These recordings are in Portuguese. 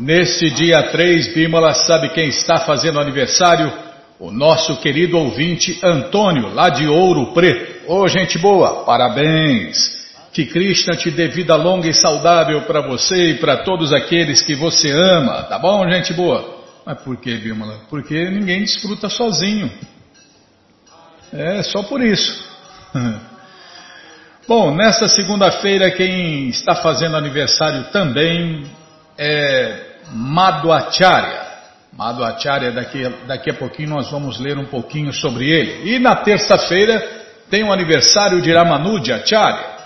Nesse dia 3, Bímola sabe quem está fazendo aniversário? O nosso querido ouvinte Antônio, lá de Ouro Preto. Ô, gente boa, parabéns! Que Krishna te dê vida longa e saudável para você e para todos aqueles que você ama, tá bom, gente boa? Mas por que, Bímola? Porque ninguém desfruta sozinho. É só por isso. Bom, nesta segunda-feira quem está fazendo aniversário também é Madhvacharya. Madhvacharya, daqui, daqui a pouquinho nós vamos ler um pouquinho sobre ele. E na terça-feira tem o aniversário de Ramanujacharya.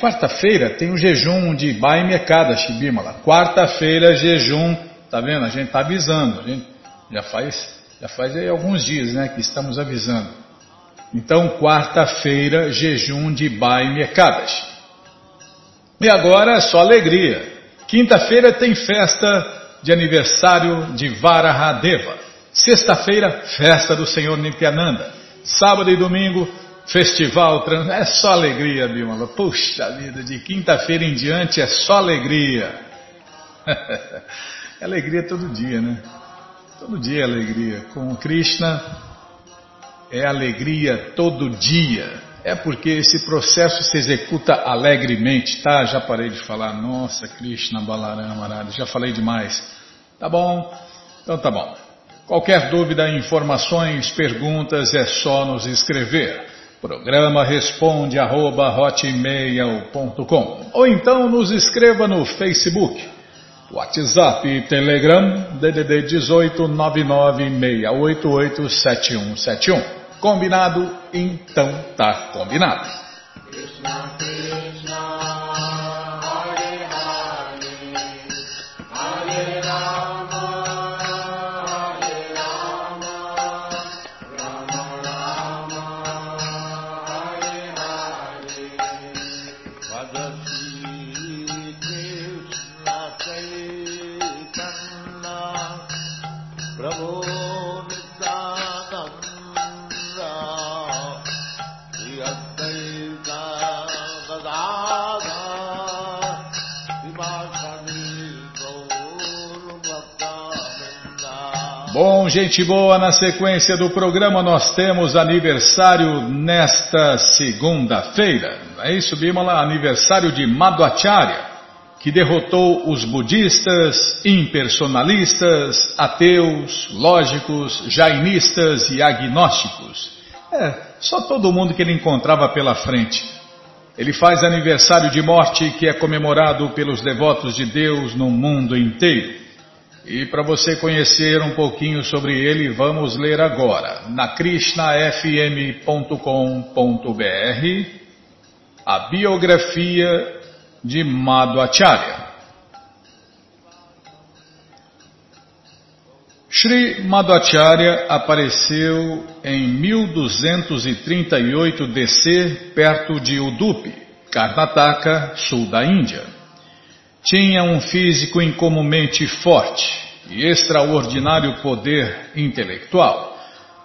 Quarta-feira tem o jejum de Baime Ekadashi Bimala. Quarta-feira, jejum, tá vendo? A gente está avisando. A gente já faz, já faz alguns dias né, que estamos avisando. Então, quarta-feira, jejum de Bai Mekadas. E agora é só alegria. Quinta-feira tem festa de aniversário de Varahadeva. Sexta-feira, festa do Senhor Nityananda. Sábado e domingo, festival. É só alegria, Bimala. Puxa vida, de quinta-feira em diante é só alegria. é alegria todo dia, né? Todo dia é alegria. Com Krishna é alegria todo dia. É porque esse processo se executa alegremente, tá? Já parei de falar, nossa, Krishna Balarama já falei demais. Tá bom? Então tá bom. Qualquer dúvida, informações, perguntas, é só nos escrever. Programa responde arroba, ou então nos escreva no Facebook, WhatsApp Telegram DDD 18 996887171. Combinado? Então tá combinado. Bom, gente boa, na sequência do programa nós temos aniversário nesta segunda-feira. É isso, Bimala? Aniversário de Madhvacharya, que derrotou os budistas, impersonalistas, ateus, lógicos, jainistas e agnósticos. É, só todo mundo que ele encontrava pela frente. Ele faz aniversário de morte que é comemorado pelos devotos de Deus no mundo inteiro. E para você conhecer um pouquinho sobre ele, vamos ler agora na krishnafm.com.br a biografia de Madhvacharya. Sri Madhvacharya apareceu em 1238 DC, perto de Udupi, Karnataka, sul da Índia. Tinha um físico incomumente forte e extraordinário poder intelectual.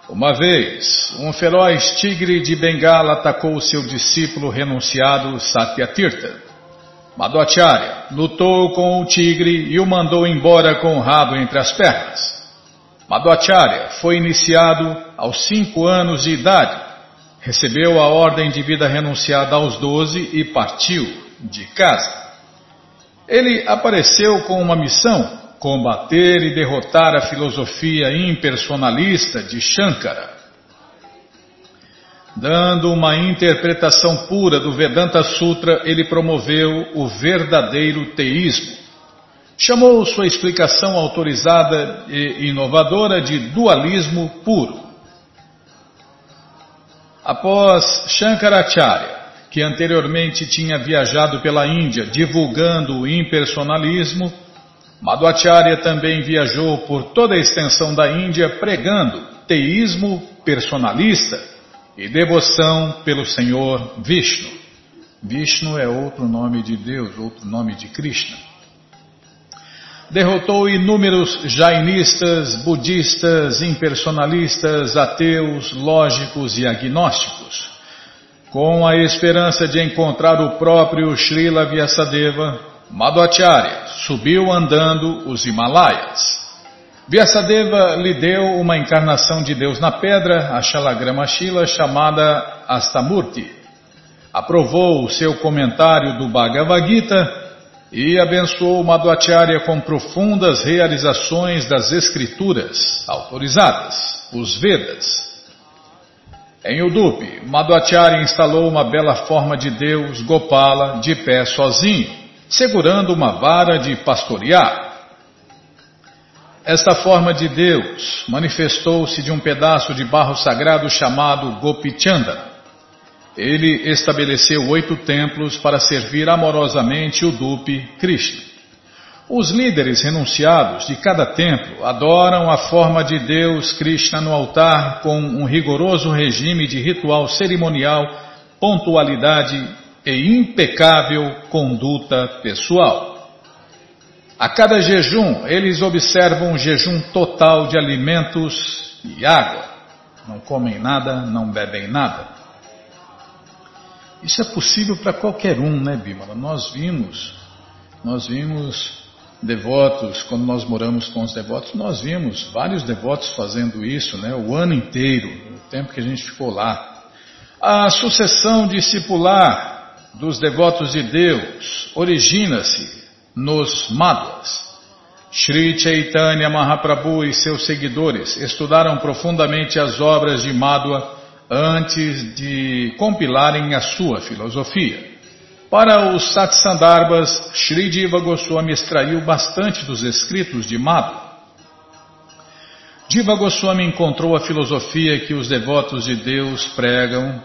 Uma vez, um feroz tigre de Bengala atacou seu discípulo renunciado Satyatirtha. Madhvacharya lutou com o tigre e o mandou embora com o rabo entre as pernas. Madhvacharya foi iniciado aos cinco anos de idade, recebeu a ordem de vida renunciada aos doze e partiu de casa. Ele apareceu com uma missão: combater e derrotar a filosofia impersonalista de Shankara. Dando uma interpretação pura do Vedanta Sutra, ele promoveu o verdadeiro teísmo. Chamou sua explicação autorizada e inovadora de dualismo puro. Após Shankaracharya, que anteriormente tinha viajado pela Índia divulgando o impersonalismo, Madhvacharya também viajou por toda a extensão da Índia pregando teísmo personalista e devoção pelo Senhor Vishnu. Vishnu é outro nome de Deus, outro nome de Krishna. Derrotou inúmeros jainistas, budistas, impersonalistas, ateus, lógicos e agnósticos com a esperança de encontrar o próprio Srila Vyasadeva, Madhvacharya subiu andando os Himalaias. Vyasadeva lhe deu uma encarnação de Deus na pedra, a Shalagrama Shila, chamada Astamurti. Aprovou o seu comentário do Bhagavad Gita e abençoou Madhvacharya com profundas realizações das escrituras autorizadas, os Vedas. Em Udupi, Madhvacharya instalou uma bela forma de Deus, Gopala, de pé sozinho, segurando uma vara de pastorear. Esta forma de Deus manifestou-se de um pedaço de barro sagrado chamado Gopichanda. Ele estabeleceu oito templos para servir amorosamente o Dupi Krishna. Os líderes renunciados de cada templo adoram a forma de Deus Krishna no altar com um rigoroso regime de ritual cerimonial, pontualidade e impecável conduta pessoal. A cada jejum, eles observam um jejum total de alimentos e água. Não comem nada, não bebem nada. Isso é possível para qualquer um, né, Bímola? Nós vimos, nós vimos devotos, quando nós moramos com os devotos, nós vimos vários devotos fazendo isso, né, o ano inteiro, o tempo que a gente ficou lá. A sucessão discipular dos devotos de Deus origina-se nos Madhvas. Sri Chaitanya Mahaprabhu e seus seguidores estudaram profundamente as obras de Madhva antes de compilarem a sua filosofia. Para os Satsandarbhas, Sri Diva Goswami extraiu bastante dos escritos de Madhu. Diva Goswami encontrou a filosofia que os devotos de Deus pregam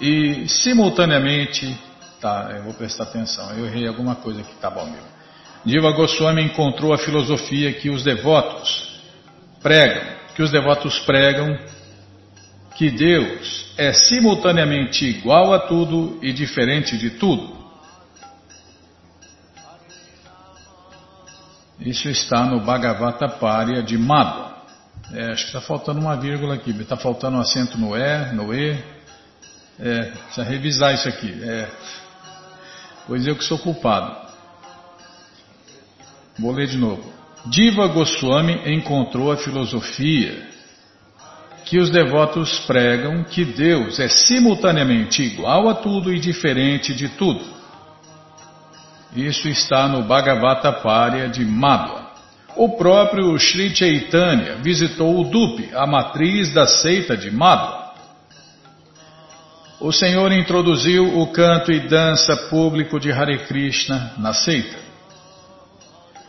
e, simultaneamente, tá, eu vou prestar atenção, eu errei alguma coisa aqui, tá bom, meu. Diva Goswami encontrou a filosofia que os devotos pregam, que os devotos pregam que Deus é simultaneamente igual a tudo e diferente de tudo. Isso está no Bhagavata Parya de Madhva. É, acho que está faltando uma vírgula aqui, está faltando um acento no E, no E. É, precisa revisar isso aqui. É, pois eu que sou culpado. Vou ler de novo. Diva Goswami encontrou a filosofia que os devotos pregam que Deus é simultaneamente igual a tudo e diferente de tudo. Isso está no Bhagavata Parya de Madhva. O próprio Sri Chaitanya visitou o Dupi, a matriz da seita de Madhva. O Senhor introduziu o canto e dança público de Hare Krishna na seita.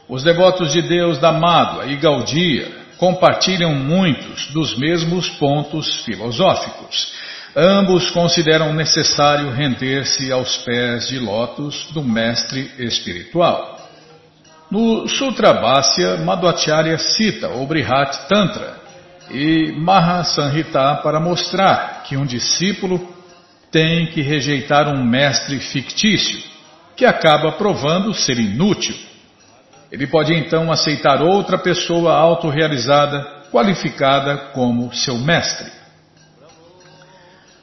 Os devotos de Deus da Madhva e Gaudiya compartilham muitos dos mesmos pontos filosóficos. Ambos consideram necessário render-se aos pés de lótus do mestre espiritual. No Sutra Bhasya, Madhvacharya cita o Brihat Tantra e Mahasanhita para mostrar que um discípulo tem que rejeitar um mestre fictício, que acaba provando ser inútil ele pode então aceitar outra pessoa autorrealizada, qualificada como seu mestre.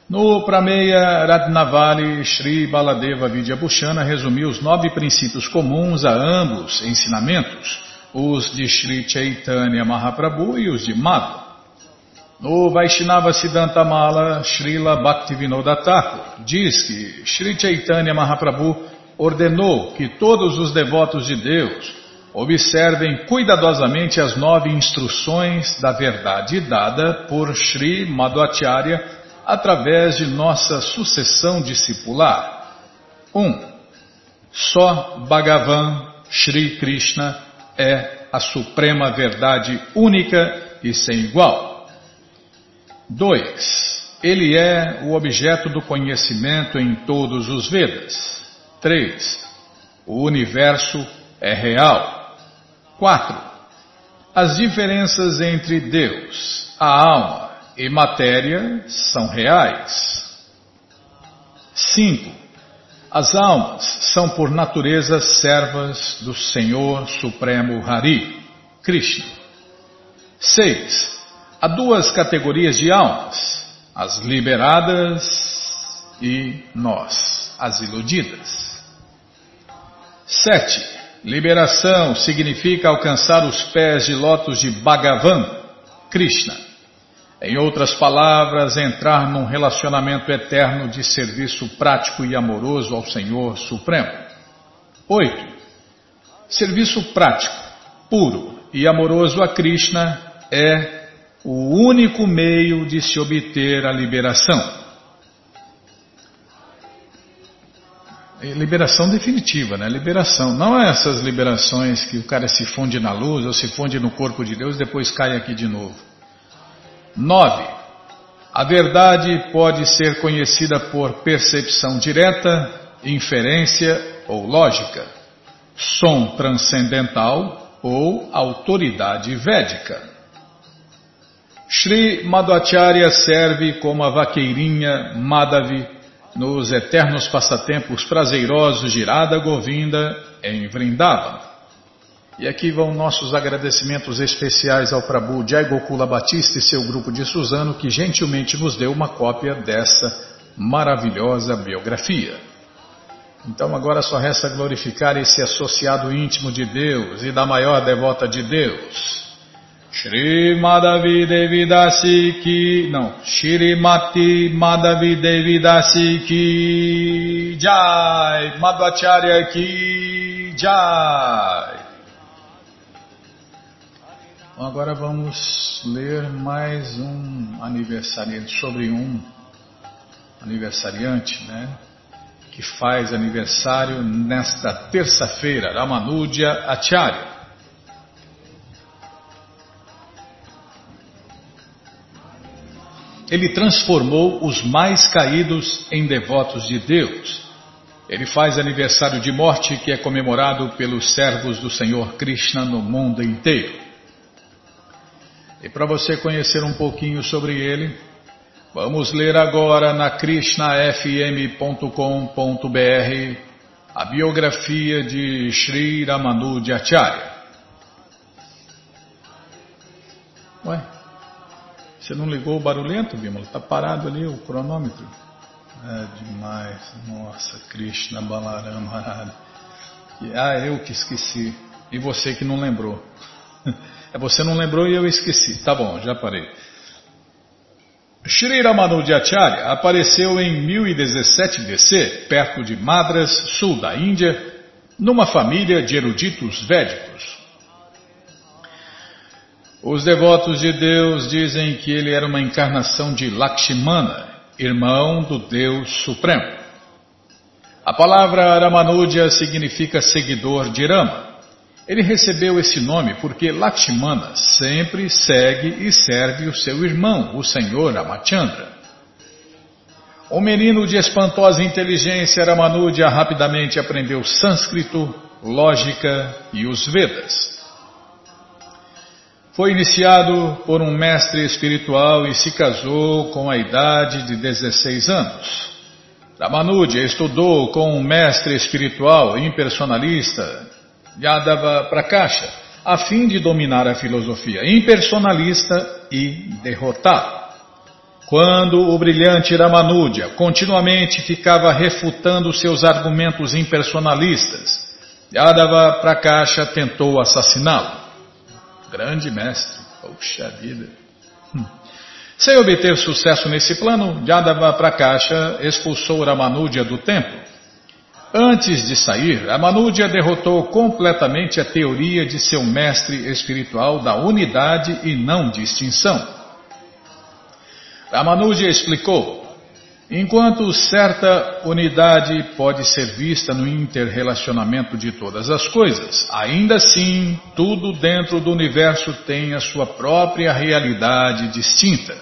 No Prameya Ratnavali, Sri Baladeva Vidyabhushana resumiu os nove princípios comuns a ambos ensinamentos, os de Sri Chaitanya Mahaprabhu e os de Madhva. No Vaishnava Siddhantamala, Srila Bhaktivinoda Thakur diz que Sri Chaitanya Mahaprabhu ordenou que todos os devotos de Deus Observem cuidadosamente as nove instruções da verdade dada por Sri Madhvacharya através de nossa sucessão discipular. 1. Um, só Bhagavan Sri Krishna é a suprema verdade única e sem igual. 2. Ele é o objeto do conhecimento em todos os Vedas. 3. O universo é real. 4. As diferenças entre Deus, a alma e matéria são reais. 5. As almas são por natureza servas do Senhor Supremo Hari, Krishna. 6. Há duas categorias de almas, as liberadas e nós, as iludidas. 7. Liberação significa alcançar os pés de lótus de Bhagavan, Krishna. Em outras palavras, entrar num relacionamento eterno de serviço prático e amoroso ao Senhor Supremo. 8. Serviço prático, puro e amoroso a Krishna é o único meio de se obter a liberação. Liberação definitiva, né? Liberação. Não é essas liberações que o cara se funde na luz ou se funde no corpo de Deus e depois cai aqui de novo. 9. A verdade pode ser conhecida por percepção direta, inferência ou lógica, som transcendental ou autoridade védica. Sri Madhvacharya serve como a vaqueirinha Madhavi nos eternos passatempos prazerosos de Irada Govinda em Vrindavan. E aqui vão nossos agradecimentos especiais ao Prabhu Jai Gokula Batista e seu grupo de Suzano que gentilmente nos deu uma cópia dessa maravilhosa biografia. Então agora só resta glorificar esse associado íntimo de Deus e da maior devota de Deus. Shri Madhavi Devidasi ki, não, Shri Mati Madhavi Devidasi ki Jai, Madhvacharya ki Jai. Bom, agora vamos ler mais um aniversariante, sobre um aniversariante, né? Que faz aniversário nesta terça-feira, Ramanuja Acharya. Ele transformou os mais caídos em devotos de Deus. Ele faz aniversário de morte que é comemorado pelos servos do Senhor Krishna no mundo inteiro. E para você conhecer um pouquinho sobre ele, vamos ler agora na krishnafm.com.br a biografia de Sri Ramanujacharya. Ué? Você não ligou o barulhento, Bímola? Está parado ali o cronômetro. É demais. Nossa, Krishna Balarama. Ah, eu que esqueci. E você que não lembrou. É você não lembrou e eu esqueci. Tá bom, já parei. Shri Ramanujacharya apareceu em 1017 DC, perto de Madras, sul da Índia, numa família de eruditos védicos. Os devotos de Deus dizem que ele era uma encarnação de Lakshmana, irmão do Deus Supremo. A palavra Ramanuja significa seguidor de Rama. Ele recebeu esse nome porque Lakshmana sempre segue e serve o seu irmão, o Senhor Ramachandra. O menino de espantosa inteligência Ramanuja rapidamente aprendeu sânscrito, lógica e os Vedas. Foi iniciado por um mestre espiritual e se casou com a idade de 16 anos. Ramanuja estudou com um mestre espiritual impersonalista, Yadava Prakasha, a fim de dominar a filosofia impersonalista e derrotá-lo. Quando o brilhante Ramanuja continuamente ficava refutando seus argumentos impersonalistas, Yadava Prakasha tentou assassiná-lo. Grande mestre. Poxa vida. Hum. Sem obter sucesso nesse plano, Yadava Prakasha expulsou Ramanuja do templo. Antes de sair, Ramanuja derrotou completamente a teoria de seu mestre espiritual da unidade e não distinção. Ramanuja explicou Enquanto certa unidade pode ser vista no interrelacionamento de todas as coisas, ainda assim, tudo dentro do universo tem a sua própria realidade distinta.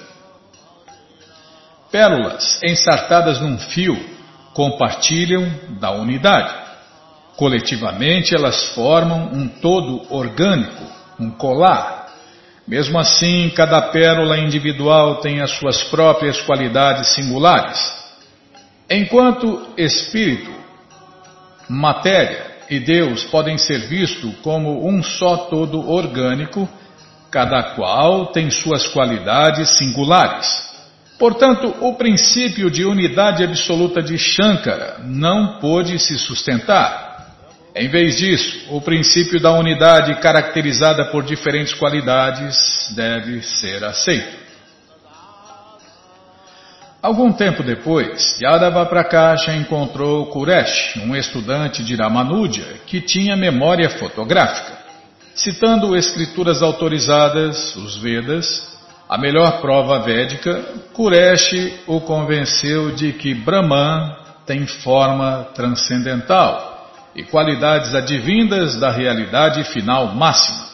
Pérolas ensartadas num fio compartilham da unidade. Coletivamente, elas formam um todo orgânico, um colar mesmo assim, cada pérola individual tem as suas próprias qualidades singulares. Enquanto espírito, matéria e Deus podem ser vistos como um só todo orgânico, cada qual tem suas qualidades singulares. Portanto, o princípio de unidade absoluta de Shankara não pôde se sustentar. Em vez disso, o princípio da unidade caracterizada por diferentes qualidades deve ser aceito. Algum tempo depois, Yadava Prakasha encontrou Kuresh, um estudante de Ramanuja que tinha memória fotográfica. Citando escrituras autorizadas, os Vedas, a melhor prova védica, Kuresh o convenceu de que Brahman tem forma transcendental e qualidades advindas da realidade final máxima,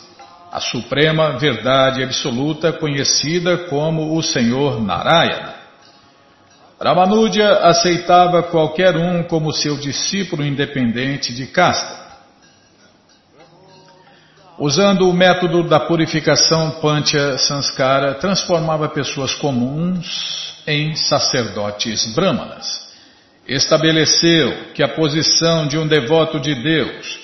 a suprema verdade absoluta conhecida como o Senhor Narayana. Ramanuja aceitava qualquer um como seu discípulo independente de casta. Usando o método da purificação Pancha Sanskara, transformava pessoas comuns em sacerdotes brahmanas. Estabeleceu que a posição de um devoto de Deus,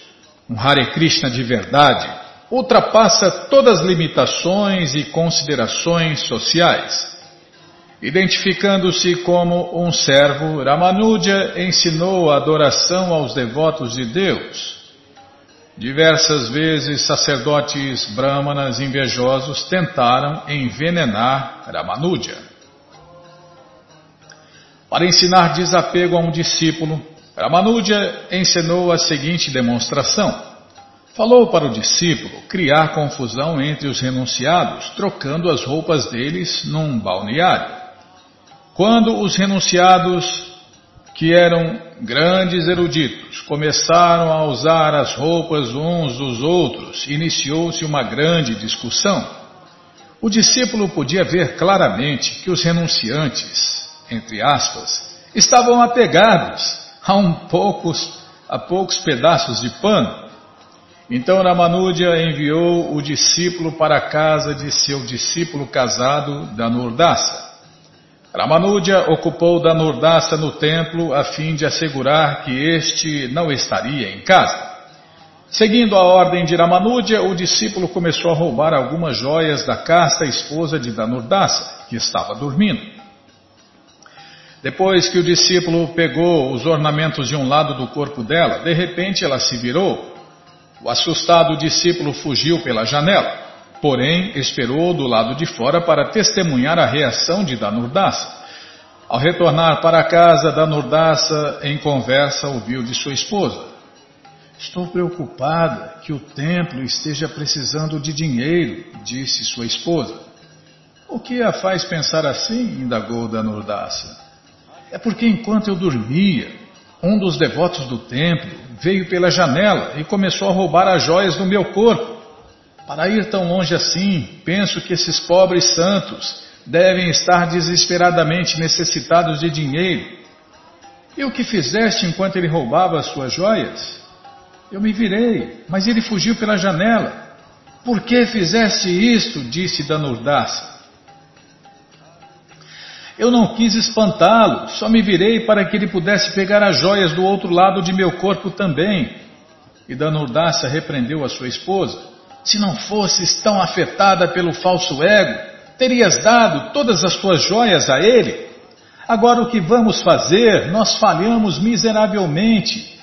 um Hare Krishna de verdade, ultrapassa todas as limitações e considerações sociais Identificando-se como um servo, Ramanuja ensinou a adoração aos devotos de Deus. Diversas vezes sacerdotes brahmanas invejosos tentaram envenenar Ramanuja. Para ensinar desapego a um discípulo, Ramanuja ensinou a seguinte demonstração. Falou para o discípulo criar confusão entre os renunciados, trocando as roupas deles num balneário. Quando os renunciados, que eram grandes eruditos, começaram a usar as roupas uns dos outros, iniciou-se uma grande discussão. O discípulo podia ver claramente que os renunciantes, entre aspas, estavam apegados a um poucos, a poucos pedaços de pano. Então Ramanuja enviou o discípulo para a casa de seu discípulo casado, Danurdasa. Ramanuja ocupou Danurdasa no templo a fim de assegurar que este não estaria em casa. Seguindo a ordem de Ramanuja, o discípulo começou a roubar algumas joias da casta esposa de Danurdasa, que estava dormindo. Depois que o discípulo pegou os ornamentos de um lado do corpo dela, de repente ela se virou. O assustado discípulo fugiu pela janela. Porém, esperou do lado de fora para testemunhar a reação de Danurdasa. Ao retornar para casa, Danurdasa, em conversa, ouviu de sua esposa: Estou preocupada que o templo esteja precisando de dinheiro, disse sua esposa. O que a faz pensar assim? indagou Danurdasa. É porque enquanto eu dormia, um dos devotos do templo veio pela janela e começou a roubar as joias do meu corpo. Para ir tão longe assim, penso que esses pobres santos devem estar desesperadamente necessitados de dinheiro. E o que fizeste enquanto ele roubava as suas joias? Eu me virei, mas ele fugiu pela janela. Por que fizeste isto? disse Danurdasa. Eu não quis espantá-lo, só me virei para que ele pudesse pegar as joias do outro lado de meu corpo também. E Danurdasa repreendeu a sua esposa. Se não fosses tão afetada pelo falso ego, terias dado todas as tuas joias a ele. Agora o que vamos fazer? Nós falhamos miseravelmente.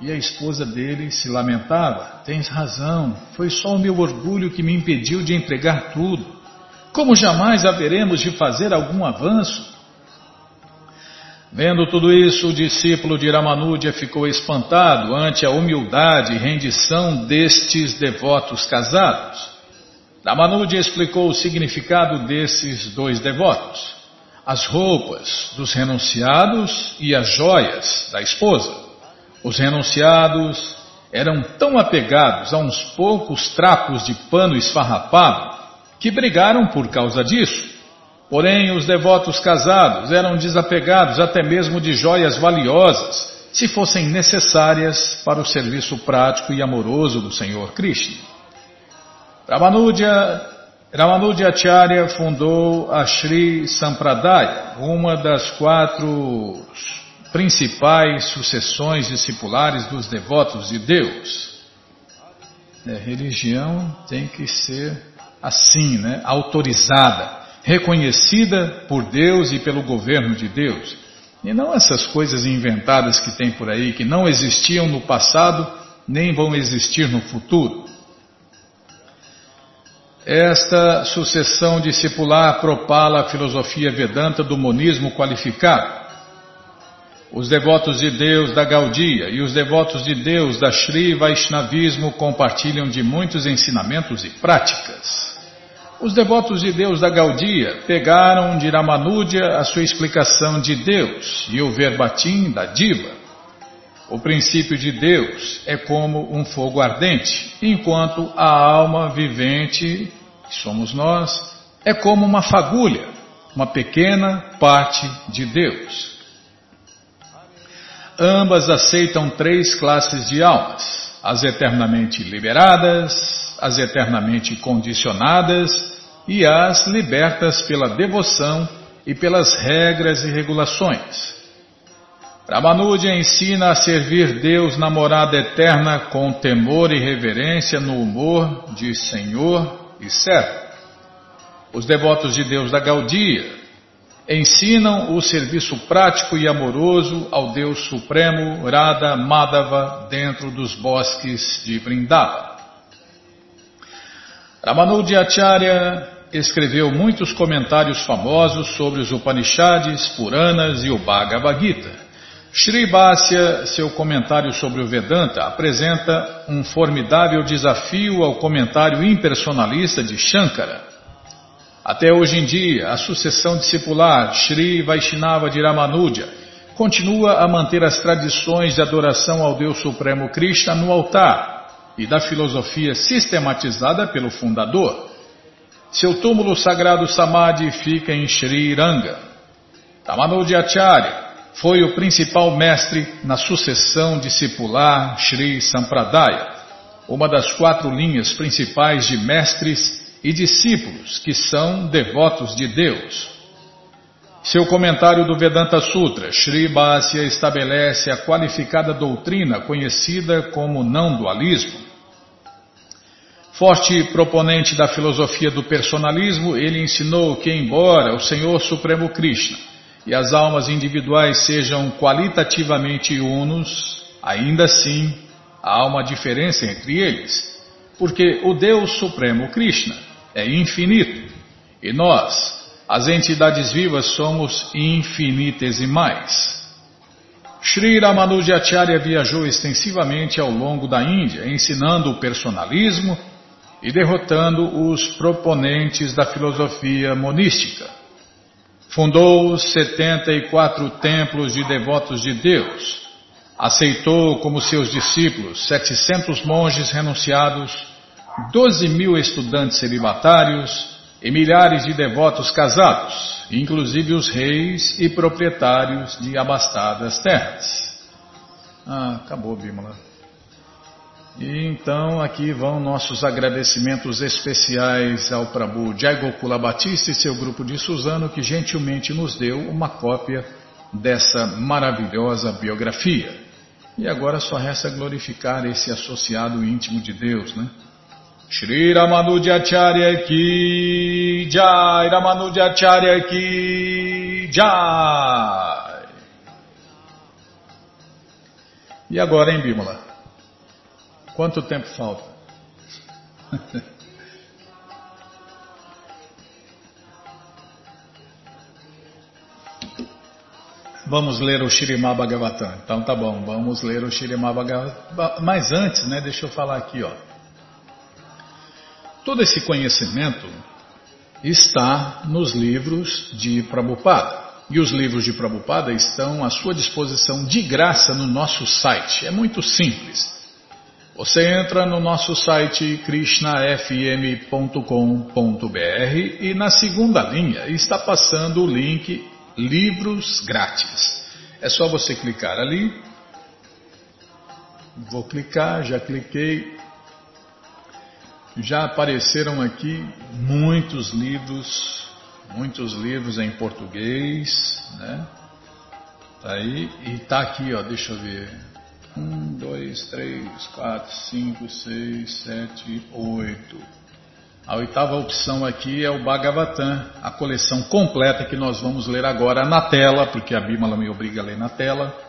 E a esposa dele se lamentava: Tens razão, foi só o meu orgulho que me impediu de entregar tudo. Como jamais haveremos de fazer algum avanço? Vendo tudo isso, o discípulo de Ramanuja ficou espantado ante a humildade e rendição destes devotos casados. Ramanuja explicou o significado desses dois devotos: as roupas dos renunciados e as joias da esposa. Os renunciados eram tão apegados a uns poucos trapos de pano esfarrapado que brigaram por causa disso. Porém, os devotos casados eram desapegados até mesmo de joias valiosas, se fossem necessárias para o serviço prático e amoroso do Senhor Krishna. Ramanuja, Ramanuja Acharya fundou a Sri Sampradaya, uma das quatro principais sucessões discipulares dos devotos de Deus. É, religião tem que ser assim, né? autorizada reconhecida por Deus e pelo governo de Deus. E não essas coisas inventadas que tem por aí, que não existiam no passado nem vão existir no futuro. Esta sucessão discipular propala a filosofia Vedanta do monismo qualificado. Os devotos de Deus da Gaudia e os devotos de Deus da Sri Vaishnavismo compartilham de muitos ensinamentos e práticas. Os devotos de Deus da Gaudia pegaram de Ramanuja a sua explicação de Deus e o verbatim da Diva. O princípio de Deus é como um fogo ardente, enquanto a alma vivente, que somos nós, é como uma fagulha, uma pequena parte de Deus. Ambas aceitam três classes de almas: as eternamente liberadas, as eternamente condicionadas e as libertas pela devoção e pelas regras e regulações. Ramanuja ensina a servir Deus na morada eterna com temor e reverência no humor de Senhor e servo. Os devotos de Deus da Gaudia ensinam o serviço prático e amoroso ao Deus Supremo Radha Madhava dentro dos bosques de Vrindava. Ramanujacharya escreveu muitos comentários famosos sobre os Upanishads, Puranas e o Bhagavad Gita. Sri Bhasya, seu comentário sobre o Vedanta, apresenta um formidável desafio ao comentário impersonalista de Shankara. Até hoje em dia, a sucessão discipular Sri Vaishnava de Ramanuja continua a manter as tradições de adoração ao Deus Supremo Krishna no altar e da filosofia sistematizada pelo fundador. Seu túmulo sagrado Samadhi fica em Sri Ranga. Acharya foi o principal mestre na sucessão discipular Sri Sampradaya, uma das quatro linhas principais de mestres e discípulos que são devotos de Deus. Seu comentário do Vedanta Sutra, Sri Bhasya estabelece a qualificada doutrina conhecida como não dualismo. Forte proponente da filosofia do personalismo, ele ensinou que, embora o Senhor Supremo Krishna e as almas individuais sejam qualitativamente unos, ainda assim há uma diferença entre eles, porque o Deus Supremo Krishna é infinito e nós, as entidades vivas, somos infinitesimais. Sri Ramanujacharya viajou extensivamente ao longo da Índia, ensinando o personalismo e derrotando os proponentes da filosofia monística. Fundou 74 templos de devotos de Deus. Aceitou como seus discípulos 700 monges renunciados, 12 mil estudantes celibatários e milhares de devotos casados, inclusive os reis e proprietários de abastadas terras. Ah, acabou, Bímola. E então aqui vão nossos agradecimentos especiais ao Prabhu Jai Gokula Batista e seu grupo de Suzano que gentilmente nos deu uma cópia dessa maravilhosa biografia. E agora só resta glorificar esse associado íntimo de Deus, né? Shri Ramanujacharya ki Jai, Ramanujacharya ki Jai. E agora, hein, Bímola? Quanto tempo falta? Vamos ler o Shirimá Bhagavatam. Então tá bom, vamos ler o Shirimá Bhagavatam. Mas antes, né, deixa eu falar aqui, ó. Todo esse conhecimento está nos livros de Prabhupada. E os livros de Prabhupada estão à sua disposição de graça no nosso site. É muito simples. Você entra no nosso site krishnafm.com.br e na segunda linha está passando o link Livros Grátis. É só você clicar ali. Vou clicar, já cliquei. Já apareceram aqui muitos livros, muitos livros em português, né? Tá aí e tá aqui, ó, deixa eu ver. Um, dois, três, quatro, cinco, seis, sete, oito. A oitava opção aqui é o Bhagavatam, a coleção completa que nós vamos ler agora na tela, porque a Bímola me obriga a ler na tela.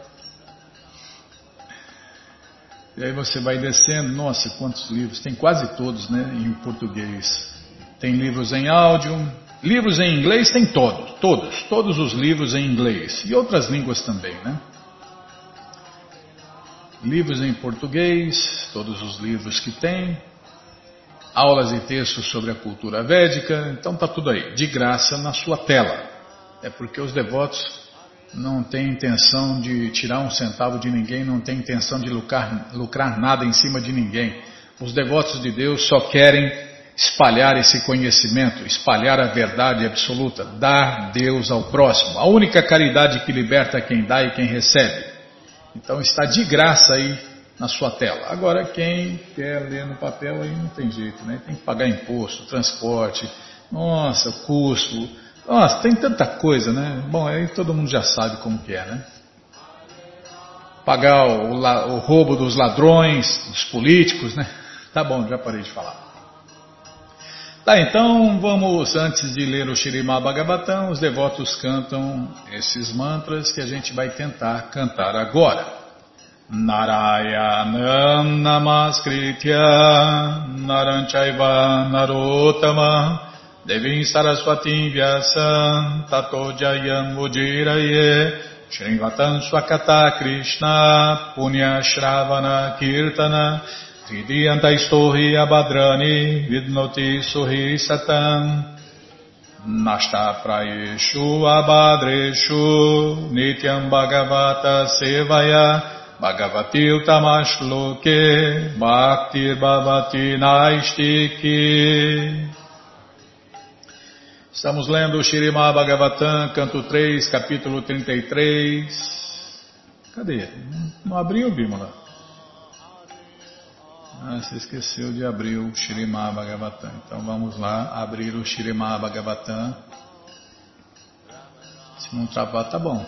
E aí você vai descendo, nossa, quantos livros, tem quase todos, né, em português. Tem livros em áudio, livros em inglês tem todos, todos, todos os livros em inglês e outras línguas também, né? Livros em português, todos os livros que tem, aulas e textos sobre a cultura védica, então tá tudo aí, de graça na sua tela. É porque os devotos não têm intenção de tirar um centavo de ninguém, não têm intenção de lucrar, lucrar nada em cima de ninguém. Os devotos de Deus só querem espalhar esse conhecimento, espalhar a verdade absoluta, dar Deus ao próximo. A única caridade que liberta quem dá e quem recebe. Então está de graça aí na sua tela. Agora quem quer ler no papel aí não tem jeito, né? Tem que pagar imposto, transporte, nossa, custo nossa, tem tanta coisa, né? Bom, aí todo mundo já sabe como que é, né? Pagar o, o roubo dos ladrões, dos políticos, né? Tá bom, já parei de falar. Tá, então vamos, antes de ler o Shirimá Bhagavatam, os devotos cantam esses mantras que a gente vai tentar cantar agora. Narayanam Namaskritya Naranchaiva Narotama Devim Saraswati Vyasam Tato Jayam Ujiraye Shrivatan Swakata Krishna Punya Shravana Kirtana Tridiyanta Istohi Abhadrani Vidnoti Suhi Satam Nashta Prayeshu Abhadreshu Nityam Bhagavata Sevaya Bhagavati Utamashloke Bhaktir Bhavati Naistiki Estamos lendo o Shirimá Bhagavatam, canto 3, capítulo 33. Cadê? Não abriu, Bímola? Ah, você esqueceu de abrir o Shirimá Bhagavatam. Então vamos lá, abrir o Shirimá Bhagavatam. Se não travar, tá bom.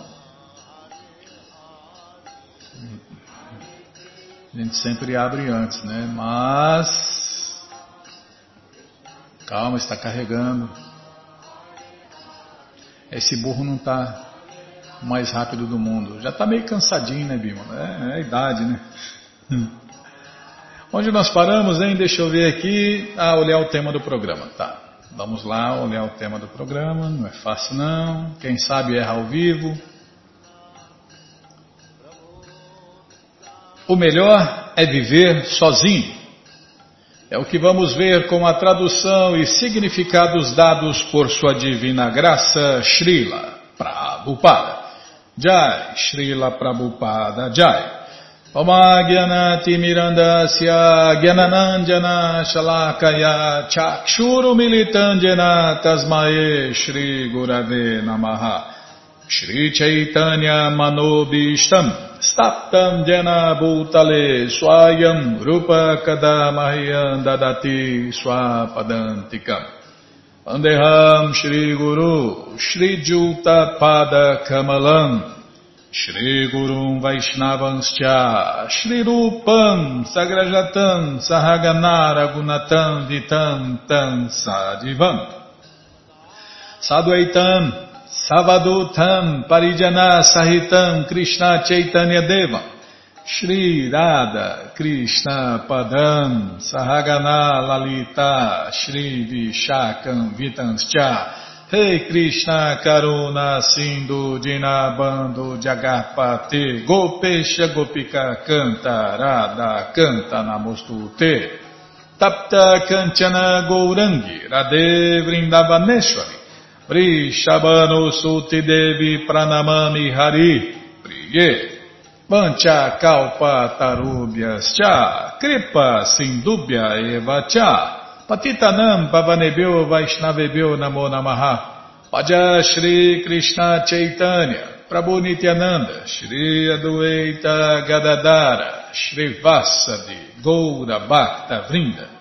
A gente sempre abre antes, né? Mas. Calma, está carregando. Esse burro não está mais rápido do mundo. Já está meio cansadinho, né, Bima? É, é, a idade, né? Hum. Onde nós paramos, hein? Deixa eu ver aqui. Ah, olhar o tema do programa. Tá. Vamos lá, olhar o tema do programa. Não é fácil, não. Quem sabe erra ao vivo. O melhor é viver sozinho. É o que vamos ver com a tradução e significados dados por sua divina graça, Srila Prabhupada. Jai, Srila Prabhupada Jai. Oma Gyanati Mirandasya Gyananandjana Shalakaya Chakshuru Militandjana Tasmae Shri Chaitanya Manobishtam Staptam Jena Bhutale Swayam Rupa Kadamahyam Dadati Swapadantikam Andeham Shri Guru Shri Juta Pada Kamalam Shri Gurum Vaishnavanscha Shri Rupam Sagrajatam Sahaganara Gunatam Vitam Tam Sadivam Sadhuaitam Savadutam Parijana Sahitam Krishna Chaitanya Deva. Shri Radha Krishna Padam Sahagana Lalita Shri Vishakam Vitanscha. Rei Krishna Karuna Sindhu Dinabando Jagarpate Gopesha Gopika Canta Radha Canta Namostute. Tapta Kanchana Gourangi Radhe Vrindavaneshwari Prishabano Suti Devi Pranamami Hari. Priye. Pancha Kalpa Tarubhyas Cha Kripa Sindubhya Eva Cha. Patitanam Pavanebhyo Vaishnavebhyo Namo Namaha. Paja Shri Krishna Chaitanya. Prabhu Nityananda. Shri Adueita Gadadara Shri Vasavi Goura Bhakta Vrinda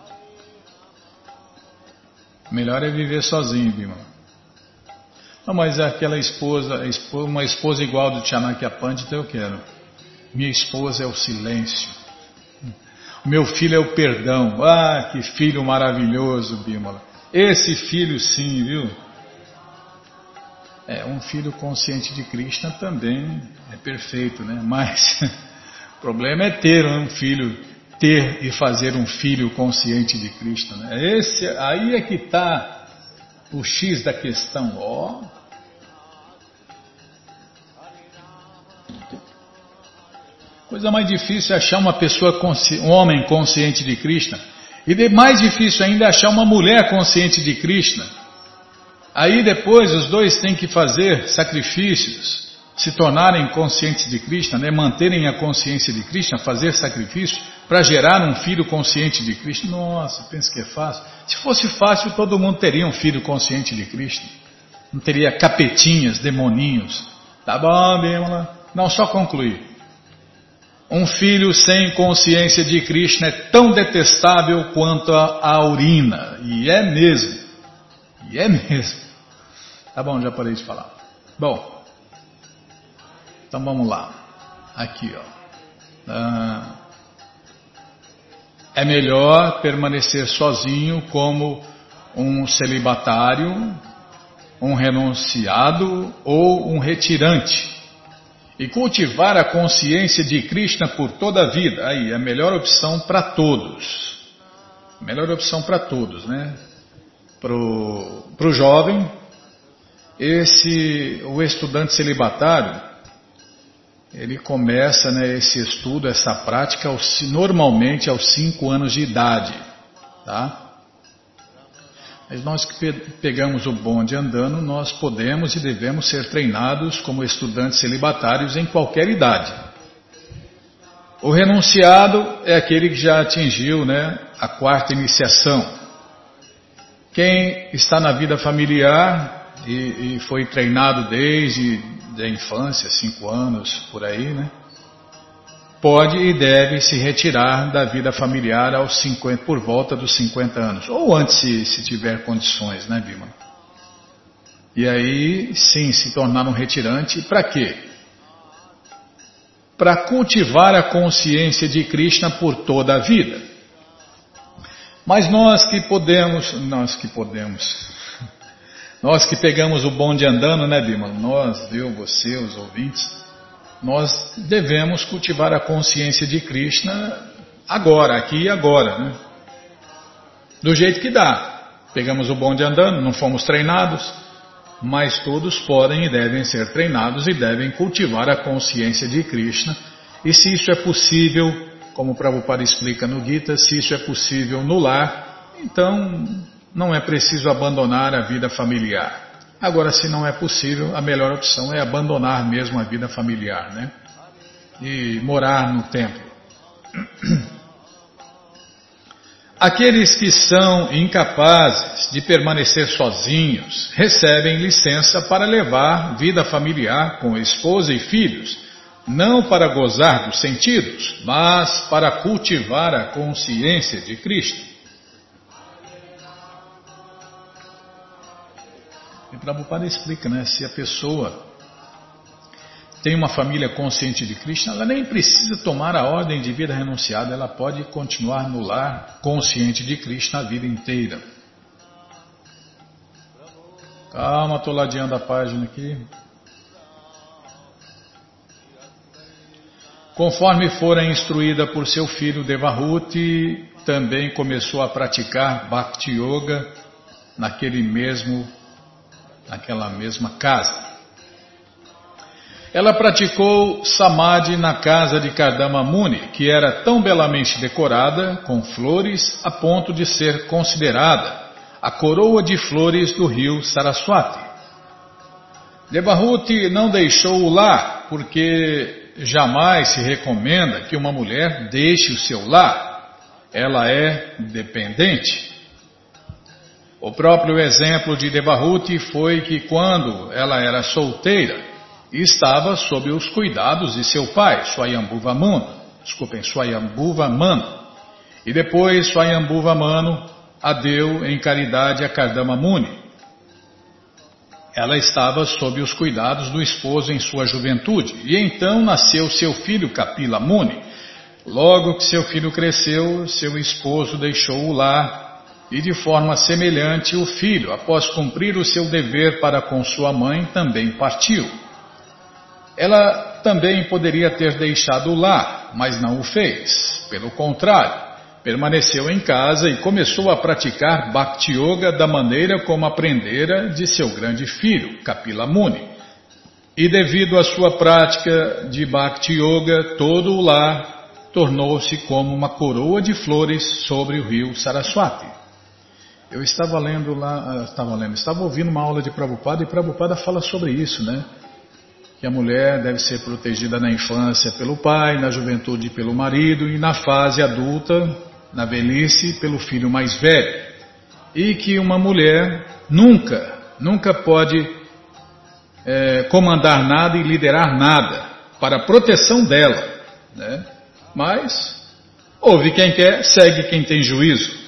Melhor é viver sozinho, Bima. Não, mas aquela esposa, uma esposa igual do Chanakya Pandita eu quero. Minha esposa é o silêncio. Meu filho é o perdão. Ah, que filho maravilhoso, Bimala. Esse filho sim, viu? É, um filho consciente de Krishna também é perfeito, né? Mas o problema é ter um filho, ter e fazer um filho consciente de Krishna. Né? Esse, aí é que está o X da questão. Ó, Coisa mais difícil é achar uma pessoa, um homem consciente de Krishna. E mais difícil ainda é achar uma mulher consciente de Krishna. Aí depois os dois têm que fazer sacrifícios, se tornarem conscientes de Krishna, né? manterem a consciência de Krishna, fazer sacrifícios para gerar um filho consciente de Krishna. Nossa, pensa que é fácil. Se fosse fácil, todo mundo teria um filho consciente de Krishna. Não teria capetinhas, demoninhos. Tá bom, Bímola? Não, só concluir. Um filho sem consciência de Krishna é tão detestável quanto a urina. E é mesmo. E é mesmo. Tá bom, já parei de falar. Bom, então vamos lá. Aqui, ó. Ah, é melhor permanecer sozinho como um celibatário, um renunciado ou um retirante e cultivar a consciência de Krishna por toda a vida. Aí, a melhor opção para todos. Melhor opção para todos, né? Para o jovem, esse, o estudante celibatário, ele começa né, esse estudo, essa prática, normalmente aos 5 anos de idade. Tá? Mas nós que pegamos o bonde andando, nós podemos e devemos ser treinados como estudantes celibatários em qualquer idade. O renunciado é aquele que já atingiu né, a quarta iniciação. Quem está na vida familiar e, e foi treinado desde a infância, cinco anos por aí, né? pode e deve se retirar da vida familiar aos 50, por volta dos 50 anos, ou antes se, se tiver condições, né, Bima? E aí, sim, se tornar um retirante, para quê? Para cultivar a consciência de Krishna por toda a vida. Mas nós que podemos, nós que podemos, nós que pegamos o bonde andando, né, Bima? Nós, eu, você, os ouvintes, nós devemos cultivar a consciência de Krishna agora, aqui e agora, né? Do jeito que dá. Pegamos o bonde andando, não fomos treinados, mas todos podem e devem ser treinados e devem cultivar a consciência de Krishna. E se isso é possível, como o Prabhupada explica no Gita, se isso é possível no lar, então não é preciso abandonar a vida familiar. Agora, se não é possível, a melhor opção é abandonar mesmo a vida familiar, né? E morar no templo. Aqueles que são incapazes de permanecer sozinhos recebem licença para levar vida familiar com esposa e filhos, não para gozar dos sentidos, mas para cultivar a consciência de Cristo. E Prabhupada explica, né? Se a pessoa tem uma família consciente de Krishna, ela nem precisa tomar a ordem de vida renunciada, ela pode continuar no lar consciente de Krishna a vida inteira. Calma, estou ladeando a página aqui. Conforme fora instruída por seu filho Devahuti, também começou a praticar Bhakti Yoga naquele mesmo naquela mesma casa. Ela praticou samadhi na casa de Kardama Muni, que era tão belamente decorada com flores a ponto de ser considerada a coroa de flores do rio Saraswati. Devahuti não deixou o lar, porque jamais se recomenda que uma mulher deixe o seu lar. Ela é dependente. O próprio exemplo de Devahuti foi que quando ela era solteira, estava sob os cuidados de seu pai, Swayambhuva Mano, desculpem, Swayambhuva Mano. E depois Swayambhuva Mano a deu em caridade a Kardama Muni. Ela estava sob os cuidados do esposo em sua juventude, e então nasceu seu filho Kapila Muni. Logo que seu filho cresceu, seu esposo deixou o lar, e de forma semelhante o filho, após cumprir o seu dever para com sua mãe, também partiu. Ela também poderia ter deixado o lar, mas não o fez. Pelo contrário, permaneceu em casa e começou a praticar Bhakti Yoga da maneira como aprendera de seu grande filho, Kapila Muni. E devido à sua prática de Bhakti Yoga, todo o lar tornou-se como uma coroa de flores sobre o rio Saraswati. Eu estava lendo lá, ah, estava lendo, estava ouvindo uma aula de Prabhupada e Prabhupada fala sobre isso, né? Que a mulher deve ser protegida na infância pelo pai, na juventude pelo marido e na fase adulta na velhice pelo filho mais velho, e que uma mulher nunca, nunca pode é, comandar nada e liderar nada para a proteção dela. Né? Mas, ouve quem quer, segue quem tem juízo.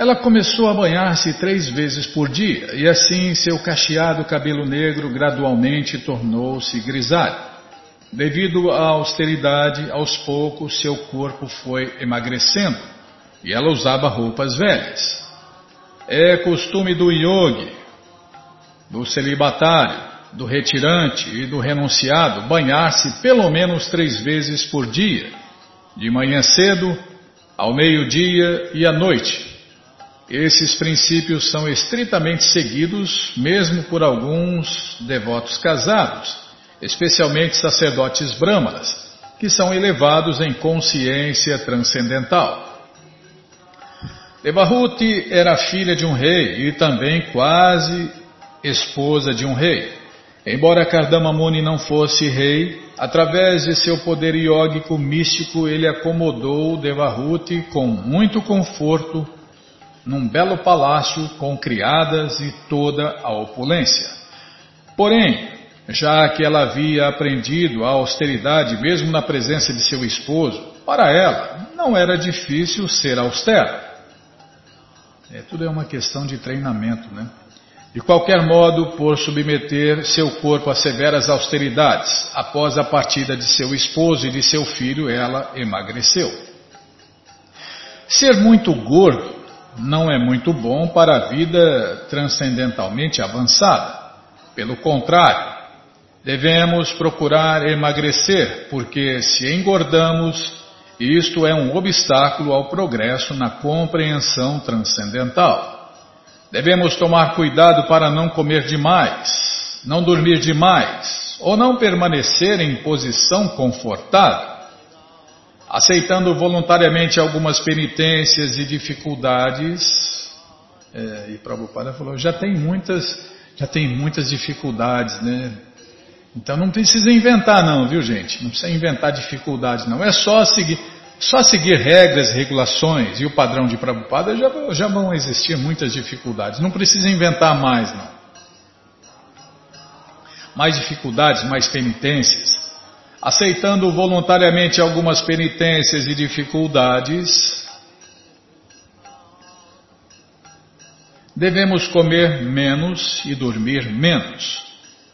Ela começou a banhar-se três vezes por dia e assim seu cacheado cabelo negro gradualmente tornou-se grisalho. Devido à austeridade, aos poucos seu corpo foi emagrecendo e ela usava roupas velhas. É costume do yogi, do celibatário, do retirante e do renunciado banhar-se pelo menos três vezes por dia, de manhã cedo, ao meio-dia e à noite esses princípios são estritamente seguidos mesmo por alguns devotos casados, especialmente sacerdotes brahmanas, que são elevados em consciência transcendental. Devahuti era filha de um rei e também quase esposa de um rei. Embora Kardama Muni não fosse rei, através de seu poder iógico místico ele acomodou Devahuti com muito conforto num belo palácio com criadas e toda a opulência. Porém, já que ela havia aprendido a austeridade mesmo na presença de seu esposo, para ela não era difícil ser austera. É, tudo é uma questão de treinamento, né? De qualquer modo, por submeter seu corpo a severas austeridades, após a partida de seu esposo e de seu filho, ela emagreceu. Ser muito gordo não é muito bom para a vida transcendentalmente avançada. Pelo contrário, devemos procurar emagrecer, porque se engordamos, isto é um obstáculo ao progresso na compreensão transcendental. Devemos tomar cuidado para não comer demais, não dormir demais ou não permanecer em posição confortável aceitando voluntariamente algumas penitências e dificuldades. É, e Prabhupada falou, já tem muitas, já tem muitas dificuldades, né? Então não precisa inventar não, viu gente? Não precisa inventar dificuldades não. É só seguir, só seguir regras, regulações e o padrão de Prabhupada já, já vão existir muitas dificuldades. Não precisa inventar mais não. Mais dificuldades, mais penitências aceitando voluntariamente algumas penitências e dificuldades, devemos comer menos e dormir menos.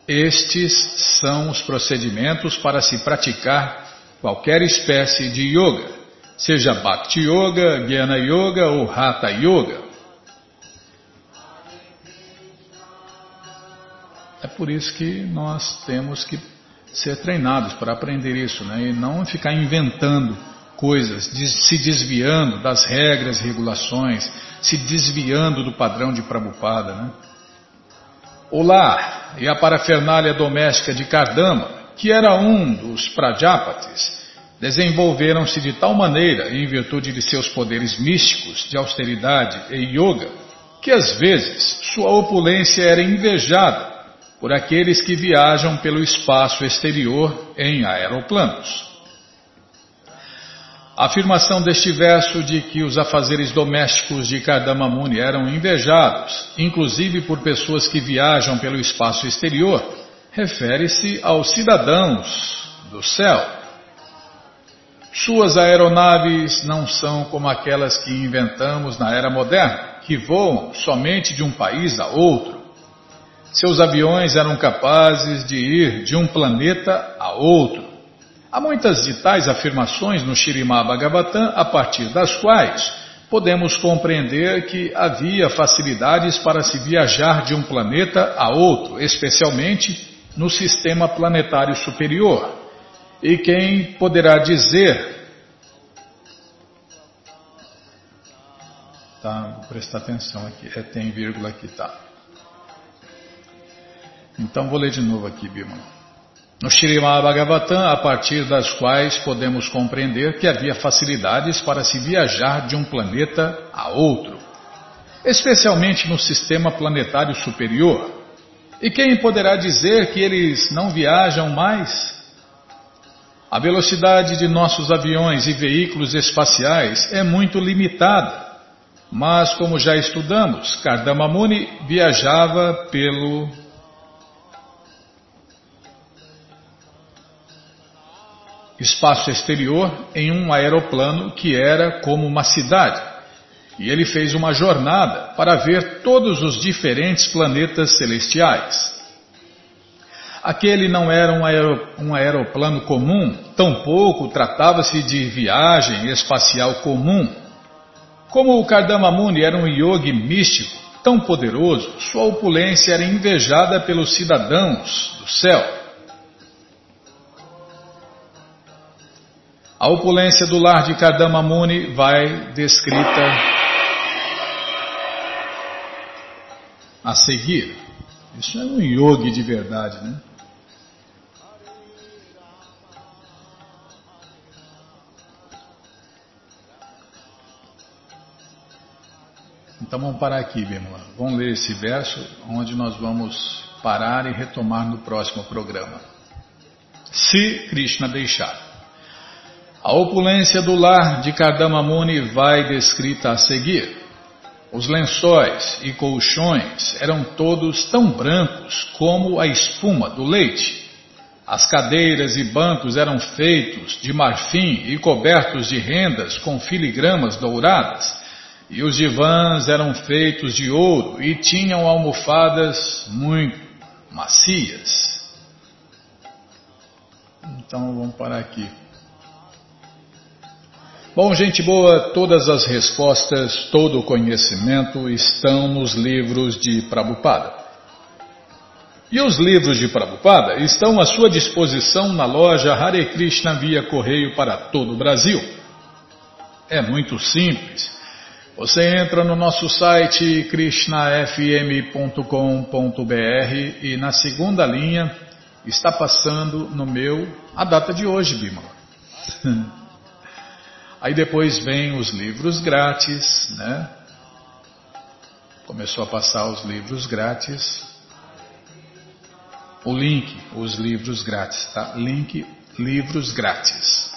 Estes são os procedimentos para se praticar qualquer espécie de yoga, seja Bhakti Yoga, Jnana Yoga ou Hatha Yoga. É por isso que nós temos que ser treinados para aprender isso, né? E não ficar inventando coisas, se desviando das regras e regulações, se desviando do padrão de Prabhupada, né? O lar e a parafernália doméstica de Kardama, que era um dos Prajapatis, desenvolveram-se de tal maneira, em virtude de seus poderes místicos de austeridade e yoga, que às vezes sua opulência era invejada por aqueles que viajam pelo espaço exterior em aeroplanos. A afirmação deste verso de que os afazeres domésticos de Kardama Muni eram invejados, inclusive por pessoas que viajam pelo espaço exterior, refere-se aos cidadãos do céu. Suas aeronaves não são como aquelas que inventamos na era moderna, que voam somente de um país a outro. Seus aviões eram capazes de ir de um planeta a outro. Há muitas de tais afirmações no Shirimá Bhagavatam, a partir das quais podemos compreender que havia facilidades para se viajar de um planeta a outro, especialmente no sistema planetário superior. E quem poderá dizer. Tá, vou prestar atenção aqui. É, tem vírgula aqui, tá. Então vou ler de novo aqui, Bima no Srimad Bhagavatam, a partir das quais podemos compreender que havia facilidades para se viajar de um planeta a outro, especialmente no sistema planetário superior. E quem poderá dizer que eles não viajam mais? A velocidade de nossos aviões e veículos espaciais é muito limitada, mas como já estudamos, Kardama Muni viajava pelo espaço exterior em um aeroplano que era como uma cidade. E ele fez uma jornada para ver todos os diferentes planetas celestiais. Aquele não era um, aer um aeroplano comum, tampouco tratava-se de viagem espacial comum. Como o Kardama Muni era um yogi místico tão poderoso, sua opulência era invejada pelos cidadãos do céu. A opulência do lar de Kadama Muni vai descrita a seguir. Isso é um yogi de verdade, né? Então vamos parar aqui, Bimala. Vamos ler esse verso, onde nós vamos parar e retomar no próximo programa. Se Krishna deixar. A opulência do lar de Kardamamuni vai descrita a seguir. Os lençóis e colchões eram todos tão brancos como a espuma do leite. As cadeiras e bancos eram feitos de marfim e cobertos de rendas com filigramas douradas, e os divãs eram feitos de ouro e tinham almofadas muito macias. Então vamos parar aqui. Bom, gente boa, todas as respostas, todo o conhecimento estão nos livros de Prabhupada. E os livros de Prabhupada estão à sua disposição na loja Hare Krishna via correio para todo o Brasil. É muito simples. Você entra no nosso site krishnafm.com.br e na segunda linha está passando no meu a data de hoje, Bimala. Aí depois vem os livros grátis, né? Começou a passar os livros grátis. O link, os livros grátis, tá? Link, livros grátis.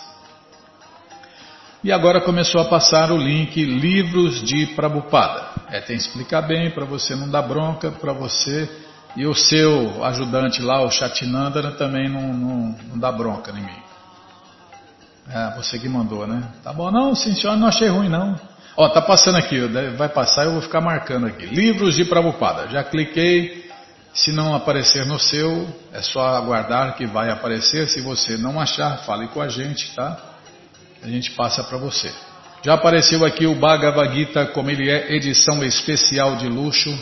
E agora começou a passar o link Livros de Prabupada. É, tem que explicar bem para você não dar bronca, para você e o seu ajudante lá, o Chatinandana, também não, não, não dá bronca em mim. É, você que mandou, né? Tá bom, não, sim senhor, não achei ruim não. Ó, tá passando aqui, vai passar, eu vou ficar marcando aqui. Livros de Prabhupada. Já cliquei, se não aparecer no seu, é só aguardar que vai aparecer. Se você não achar, fale com a gente, tá? A gente passa para você. Já apareceu aqui o Bhagavad Gita, como ele é, edição especial de luxo.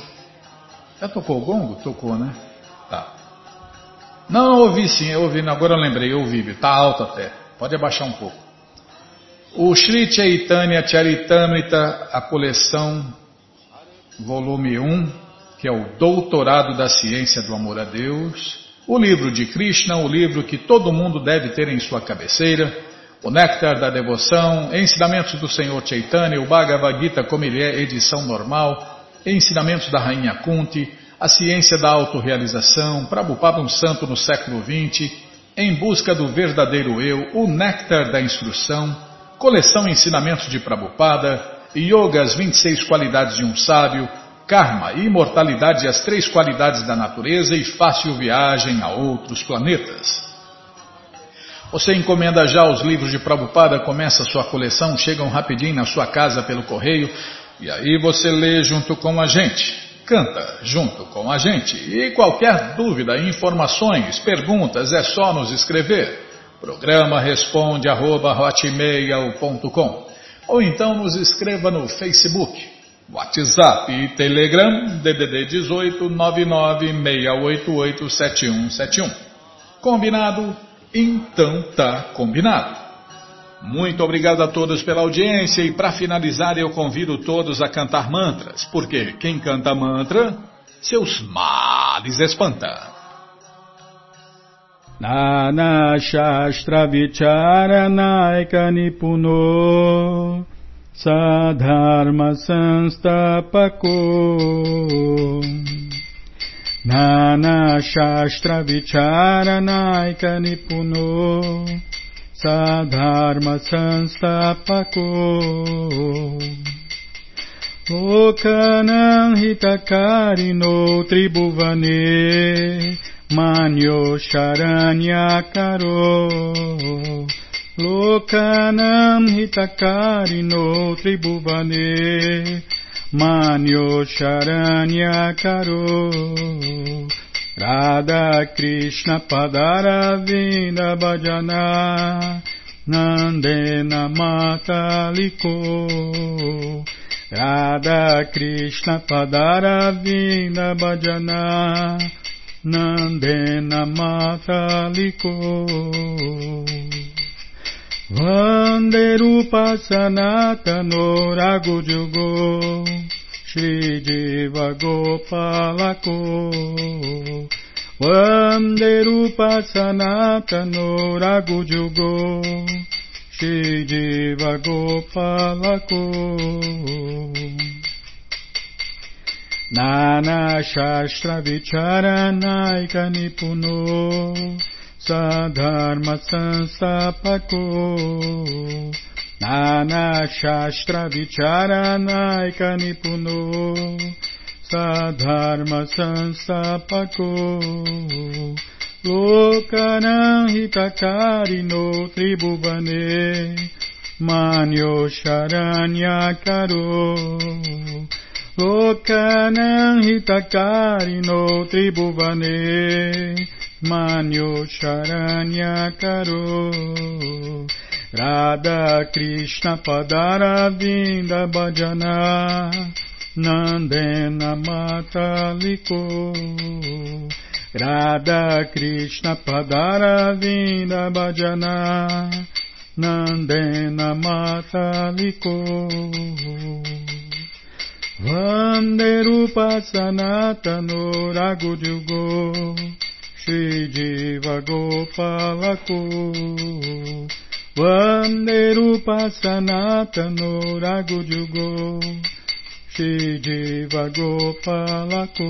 Já tocou o gongo? Tocou, né? Tá. Não, eu ouvi sim, eu ouvi, agora eu lembrei, eu ouvi, tá alto até. Pode abaixar um pouco. O Sri Chaitanya Charitamrita, a coleção volume 1, que é o Doutorado da Ciência do Amor a Deus, o livro de Krishna, o livro que todo mundo deve ter em sua cabeceira, o Néctar da Devoção, Ensinamentos do Senhor Chaitanya, o Bhagavad Gita como ele é, edição normal, Ensinamentos da Rainha Kunti, a Ciência da Autorealização, Prabhupada um Santo no século XX, em busca do verdadeiro eu, o néctar da instrução, coleção Ensinamentos de Prabhupada, Yoga, as 26 qualidades de um sábio, karma, imortalidade e as três qualidades da natureza e fácil viagem a outros planetas. Você encomenda já os livros de Prabhupada, começa sua coleção, chegam rapidinho na sua casa pelo correio e aí você lê junto com a gente. Canta junto com a gente. E qualquer dúvida, informações, perguntas, é só nos escrever. Programa responde arroba, ou então nos escreva no Facebook WhatsApp e Telegram DDD 18 996887171. Combinado? Então tá combinado. Muito obrigado a todos pela audiência e para finalizar eu convido todos a cantar mantras, porque quem canta mantra, seus males espanta. Nana Shastra Vicharanaika Nipuno Sadharma Sanstapako Nana Shastra Vicharanaika Nipuno Sadharma Sansapako O Kanan Hitakarino Tribuvane Manyo Charanyakaro Lokanam Hitakarino Tribuvane Manyo Charanyakaro Lokanam Radha Krishna Padaravinda Bhajana Nandena Mataliko. Radha Krishna Padaravinda Bhajana Nandena Mataliko. Vanderupa Sanatano Ragujugo Shri Jiva Gopalako Vanderupa Sanatano Ragujugo. Shri Jiva Gopalako. Nana Shastra Vicharanaika Nipuno. Sadharma Sansapako नानाशास्त्रविचारानायकनिपुनो सधर्मसंस्थापको लोकनहितकारिणो त्रिभुवने मान्यो शरण्याकरो लोकनहितकारिणो त्रिभुवने मान्यो शरण्याकरो Radha Krishna Padaravinda Bhajana Nandena Mataliko. Radha Krishna Padaravinda Bhajana Nandena Mataliko. Vanderupa Sanatano Ragudyugo Shri Jiva Gopalako Vamnerupa Sanatano Ragudyugo Shidivagopalako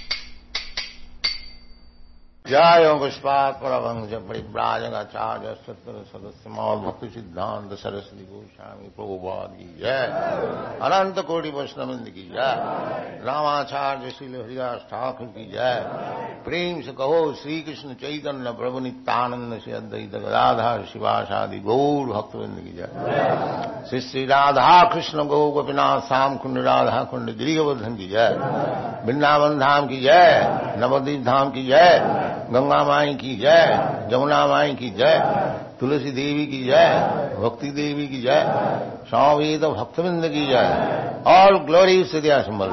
जय पुष्पात परभंज परिव्राजगाचार्य सत्र सदस्य मौल भक्ति सिद्धांत सरस्वती गोस्वामी प्रभुपाद की जय अनंत कोटि वैष्णविंद की जय रामाचार्य श्री हरिदास ठाकुर की जय प्रेम से कहो श्री कृष्ण चैतन्य प्रभु नित्यानंद से अद्वैत गदाधार शिवाशादि गौर भक्तविंद की जय श्री श्री राधा कृष्ण गौ गोपीनाथ श्याम कुंड राधा कुंड गिरिवर्धन की जय वृंदावन धाम की जय नवदीप धाम की जय گنگا مائی کی جائے جمنا مائی کی جائے تلسی دیوی کی جائے بھکتی دیوی کی جائے سوامی تو بھکت بند کی جائے آل گلوری استدیا سمر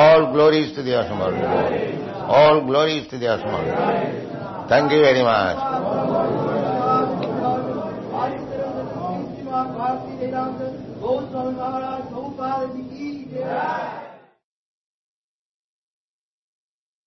آل گلوری استدیا سمر آل گلوری استدیا سمر تھینک یو ویری مچ Yeah.